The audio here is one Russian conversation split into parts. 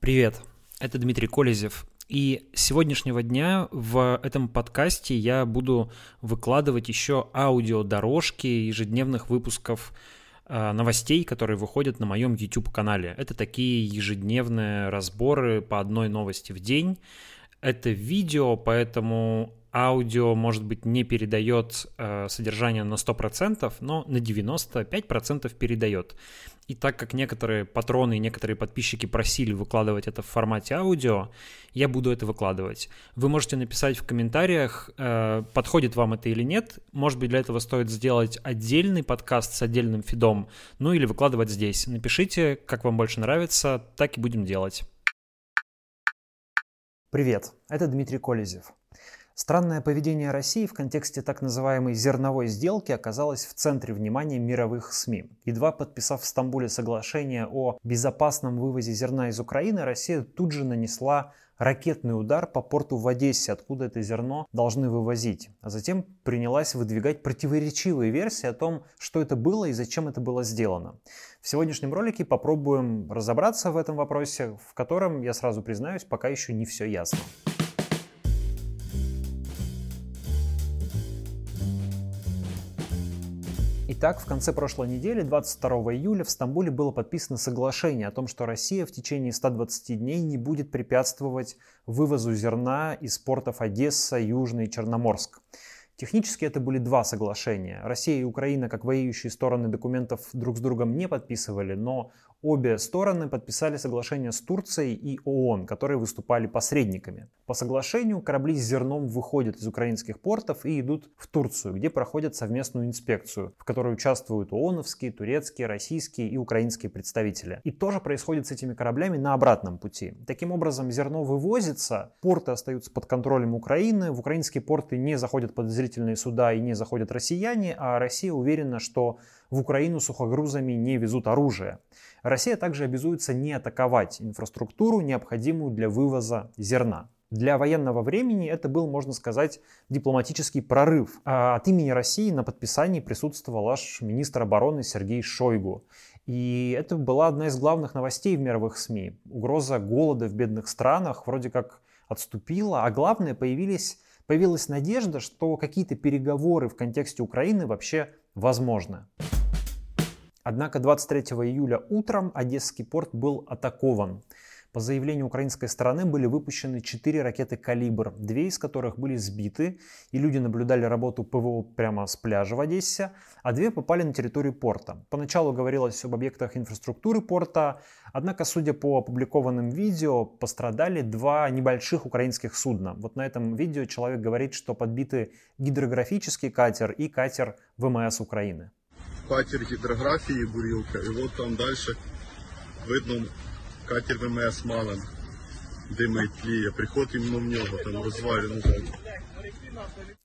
Привет, это Дмитрий Колезев. И с сегодняшнего дня в этом подкасте я буду выкладывать еще аудиодорожки ежедневных выпусков э, новостей, которые выходят на моем YouTube-канале. Это такие ежедневные разборы по одной новости в день. Это видео, поэтому аудио, может быть, не передает э, содержание на 100%, но на 95% передает. И так как некоторые патроны и некоторые подписчики просили выкладывать это в формате аудио, я буду это выкладывать. Вы можете написать в комментариях, э, подходит вам это или нет. Может быть, для этого стоит сделать отдельный подкаст с отдельным фидом, ну или выкладывать здесь. Напишите, как вам больше нравится, так и будем делать. Привет, это Дмитрий Колезев. Странное поведение России в контексте так называемой зерновой сделки оказалось в центре внимания мировых СМИ. Едва подписав в Стамбуле соглашение о безопасном вывозе зерна из Украины, Россия тут же нанесла ракетный удар по порту в Одессе, откуда это зерно должны вывозить. А затем принялась выдвигать противоречивые версии о том, что это было и зачем это было сделано. В сегодняшнем ролике попробуем разобраться в этом вопросе, в котором, я сразу признаюсь, пока еще не все ясно. Итак, в конце прошлой недели, 22 июля, в Стамбуле было подписано соглашение о том, что Россия в течение 120 дней не будет препятствовать вывозу зерна из портов Одесса, Южный и Черноморск. Технически это были два соглашения. Россия и Украина, как воюющие стороны документов, друг с другом не подписывали, но Обе стороны подписали соглашение с Турцией и ООН, которые выступали посредниками. По соглашению корабли с зерном выходят из украинских портов и идут в Турцию, где проходят совместную инспекцию, в которой участвуют ООНовские, турецкие, российские и украинские представители. И тоже происходит с этими кораблями на обратном пути. Таким образом, зерно вывозится, порты остаются под контролем Украины, в украинские порты не заходят подозрительные суда и не заходят россияне, а Россия уверена, что в Украину сухогрузами не везут оружие. Россия также обязуется не атаковать инфраструктуру, необходимую для вывоза зерна. Для военного времени это был, можно сказать, дипломатический прорыв. А от имени России на подписании присутствовал аж министр обороны Сергей Шойгу. И это была одна из главных новостей в мировых СМИ. Угроза голода в бедных странах вроде как отступила, а главное, появились, появилась надежда, что какие-то переговоры в контексте Украины вообще возможны. Однако 23 июля утром Одесский порт был атакован. По заявлению украинской стороны были выпущены 4 ракеты «Калибр», две из которых были сбиты, и люди наблюдали работу ПВО прямо с пляжа в Одессе, а две попали на территорию порта. Поначалу говорилось об объектах инфраструктуры порта, однако, судя по опубликованным видео, пострадали два небольших украинских судна. Вот на этом видео человек говорит, что подбиты гидрографический катер и катер ВМС Украины катер гідрографії бурілка, і от там далі видно катер ВМС Малин, димить, тліє. Приходимо в нього, там розвалено.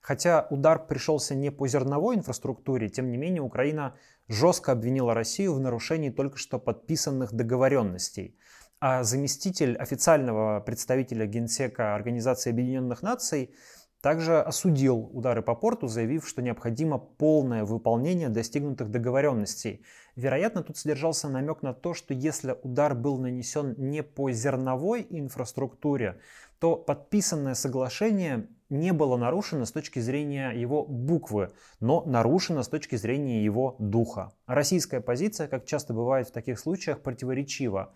Хотя удар пришелся не по зерновой инфраструктуре, тем не менее Украина жестко обвинила Россию в нарушении только что подписанных договоренностей. А заместитель официального представителя Генсека Организации Объединенных Наций также осудил удары по порту, заявив, что необходимо полное выполнение достигнутых договоренностей. Вероятно, тут содержался намек на то, что если удар был нанесен не по зерновой инфраструктуре, то подписанное соглашение не было нарушено с точки зрения его буквы, но нарушено с точки зрения его духа. Российская позиция, как часто бывает в таких случаях, противоречива.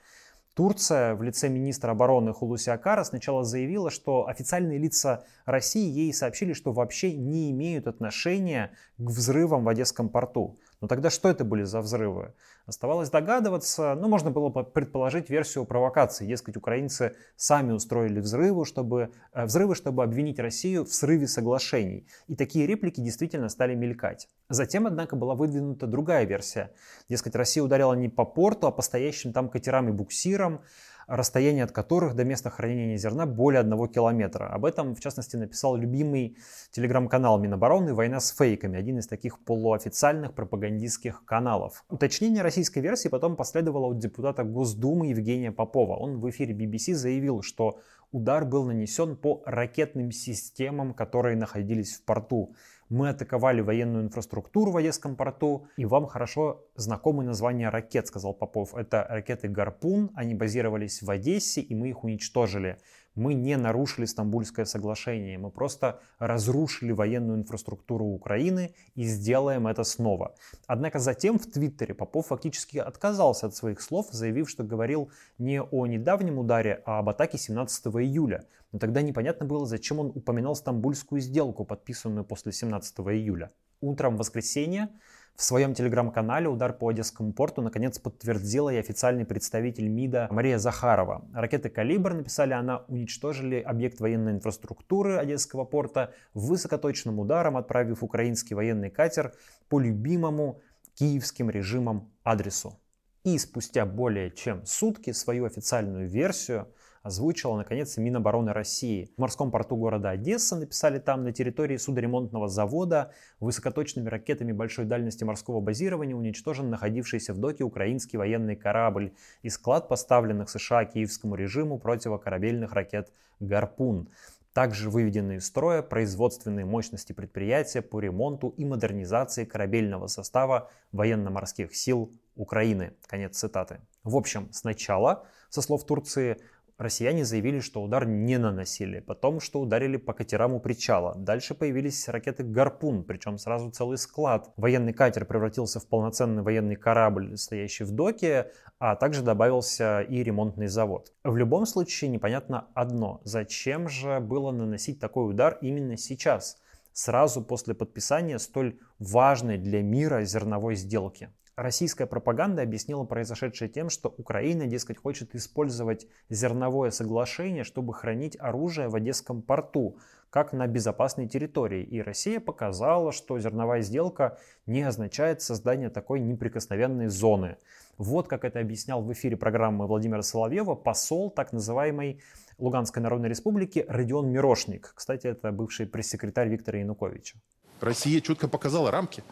Турция в лице министра обороны Хулуси Акара сначала заявила, что официальные лица России ей сообщили, что вообще не имеют отношения к взрывам в Одесском порту. Но тогда что это были за взрывы? Оставалось догадываться, ну, можно было предположить версию провокации. Дескать, украинцы сами устроили взрывы чтобы, э, взрывы, чтобы обвинить Россию в срыве соглашений. И такие реплики действительно стали мелькать. Затем, однако, была выдвинута другая версия. Дескать, Россия ударила не по порту, а по стоящим там катерам и буксирам расстояние от которых до места хранения зерна более одного километра. Об этом, в частности, написал любимый телеграм-канал Минобороны «Война с фейками», один из таких полуофициальных пропагандистских каналов. Уточнение российской версии потом последовало от депутата Госдумы Евгения Попова. Он в эфире BBC заявил, что удар был нанесен по ракетным системам, которые находились в порту. мы атаковали военную инфраструктуру в Одесском порту, и вам хорошо знакомы названия ракет, сказал Попов. Это ракеты «Гарпун», они базировались в Одессе, и мы их уничтожили мы не нарушили Стамбульское соглашение, мы просто разрушили военную инфраструктуру Украины и сделаем это снова. Однако затем в Твиттере Попов фактически отказался от своих слов, заявив, что говорил не о недавнем ударе, а об атаке 17 июля. Но тогда непонятно было, зачем он упоминал Стамбульскую сделку, подписанную после 17 июля. Утром воскресенья в своем телеграм-канале «Удар по Одесскому порту» наконец подтвердила и официальный представитель МИДа Мария Захарова. Ракеты «Калибр», написали она, уничтожили объект военной инфраструктуры Одесского порта высокоточным ударом, отправив украинский военный катер по любимому киевским режимом адресу. И спустя более чем сутки свою официальную версию – озвучила, наконец, Минобороны России. В морском порту города Одесса написали там на территории судоремонтного завода высокоточными ракетами большой дальности морского базирования уничтожен находившийся в доке украинский военный корабль и склад поставленных США киевскому режиму противокорабельных ракет «Гарпун». Также выведены из строя производственные мощности предприятия по ремонту и модернизации корабельного состава военно-морских сил Украины. Конец цитаты. В общем, сначала, со слов Турции, россияне заявили, что удар не наносили, потом, что ударили по катерам у причала. Дальше появились ракеты «Гарпун», причем сразу целый склад. Военный катер превратился в полноценный военный корабль, стоящий в доке, а также добавился и ремонтный завод. В любом случае непонятно одно, зачем же было наносить такой удар именно сейчас, сразу после подписания столь важной для мира зерновой сделки. Российская пропаганда объяснила произошедшее тем, что Украина, дескать, хочет использовать зерновое соглашение, чтобы хранить оружие в Одесском порту, как на безопасной территории. И Россия показала, что зерновая сделка не означает создание такой неприкосновенной зоны. Вот как это объяснял в эфире программы Владимира Соловьева посол так называемой Луганской Народной Республики Родион Мирошник. Кстати, это бывший пресс-секретарь Виктора Януковича. Россия четко показала рамки.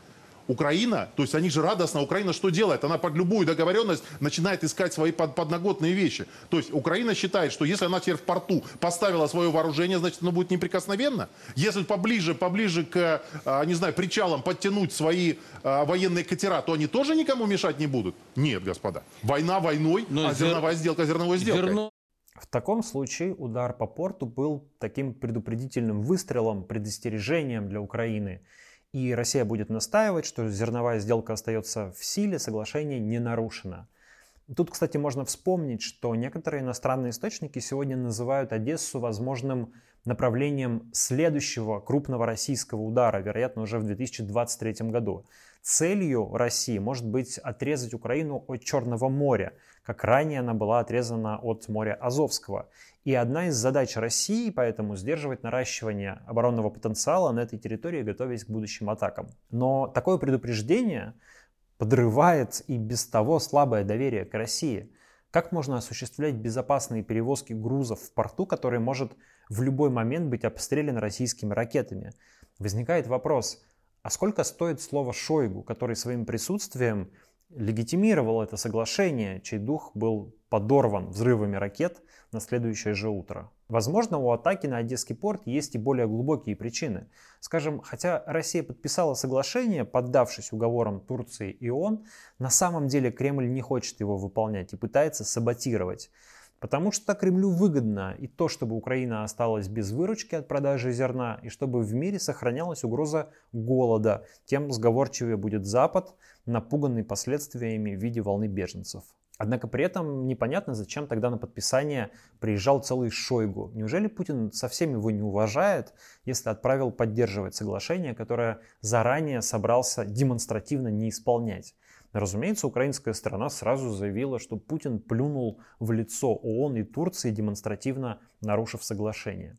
Украина, то есть они же радостно, Украина что делает? Она под любую договоренность начинает искать свои под, подноготные вещи. То есть Украина считает, что если она теперь в порту поставила свое вооружение, значит оно будет неприкосновенно. Если поближе, поближе к, а, не знаю, причалам подтянуть свои а, военные катера, то они тоже никому мешать не будут? Нет, господа. Война войной, Но а зер... зерновая сделка зерновой сделкой. Зерно... В таком случае удар по порту был таким предупредительным выстрелом, предостережением для Украины – и Россия будет настаивать, что зерновая сделка остается в силе, соглашение не нарушено. Тут, кстати, можно вспомнить, что некоторые иностранные источники сегодня называют Одессу возможным направлением следующего крупного российского удара, вероятно, уже в 2023 году. Целью России может быть отрезать Украину от Черного моря, как ранее она была отрезана от моря Азовского. И одна из задач России поэтому сдерживать наращивание оборонного потенциала на этой территории, готовясь к будущим атакам. Но такое предупреждение подрывает и без того слабое доверие к России. Как можно осуществлять безопасные перевозки грузов в порту, который может в любой момент быть обстрелян российскими ракетами? Возникает вопрос, а сколько стоит слово Шойгу, который своим присутствием легитимировал это соглашение, чей дух был подорван взрывами ракет на следующее же утро? Возможно, у атаки на Одесский порт есть и более глубокие причины. Скажем, хотя Россия подписала соглашение, поддавшись уговорам Турции и ООН, на самом деле Кремль не хочет его выполнять и пытается саботировать. Потому что Кремлю выгодно и то, чтобы Украина осталась без выручки от продажи зерна, и чтобы в мире сохранялась угроза голода. Тем сговорчивее будет Запад, напуганный последствиями в виде волны беженцев. Однако при этом непонятно, зачем тогда на подписание приезжал целый Шойгу. Неужели Путин совсем его не уважает, если отправил поддерживать соглашение, которое заранее собрался демонстративно не исполнять? Разумеется, украинская сторона сразу заявила, что Путин плюнул в лицо ООН и Турции, демонстративно нарушив соглашение.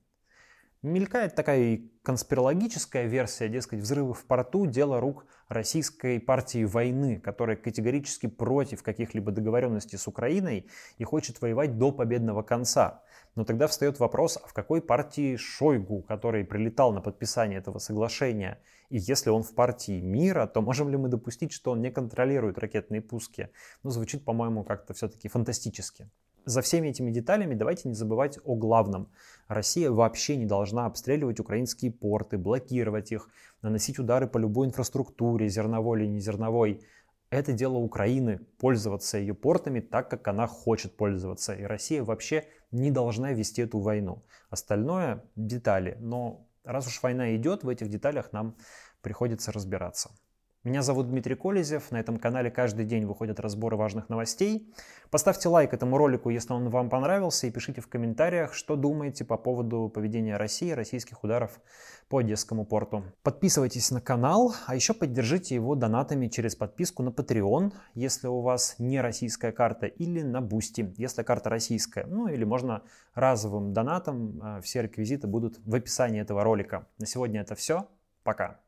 Мелькает такая конспирологическая версия, дескать, взрывы в порту – дело рук российской партии войны, которая категорически против каких-либо договоренностей с Украиной и хочет воевать до победного конца. Но тогда встает вопрос, а в какой партии Шойгу, который прилетал на подписание этого соглашения, и если он в партии мира, то можем ли мы допустить, что он не контролирует ракетные пуски? Ну, звучит, по-моему, как-то все-таки фантастически. За всеми этими деталями давайте не забывать о главном. Россия вообще не должна обстреливать украинские порты, блокировать их, наносить удары по любой инфраструктуре, зерновой или незерновой. Это дело Украины, пользоваться ее портами так, как она хочет пользоваться. И Россия вообще не должна вести эту войну. Остальное – детали. Но раз уж война идет, в этих деталях нам приходится разбираться. Меня зовут Дмитрий Колезев. На этом канале каждый день выходят разборы важных новостей. Поставьте лайк этому ролику, если он вам понравился, и пишите в комментариях, что думаете по поводу поведения России, российских ударов по Одесскому порту. Подписывайтесь на канал, а еще поддержите его донатами через подписку на Patreon, если у вас не российская карта, или на Boosty, если карта российская. Ну или можно разовым донатом. Все реквизиты будут в описании этого ролика. На сегодня это все. Пока.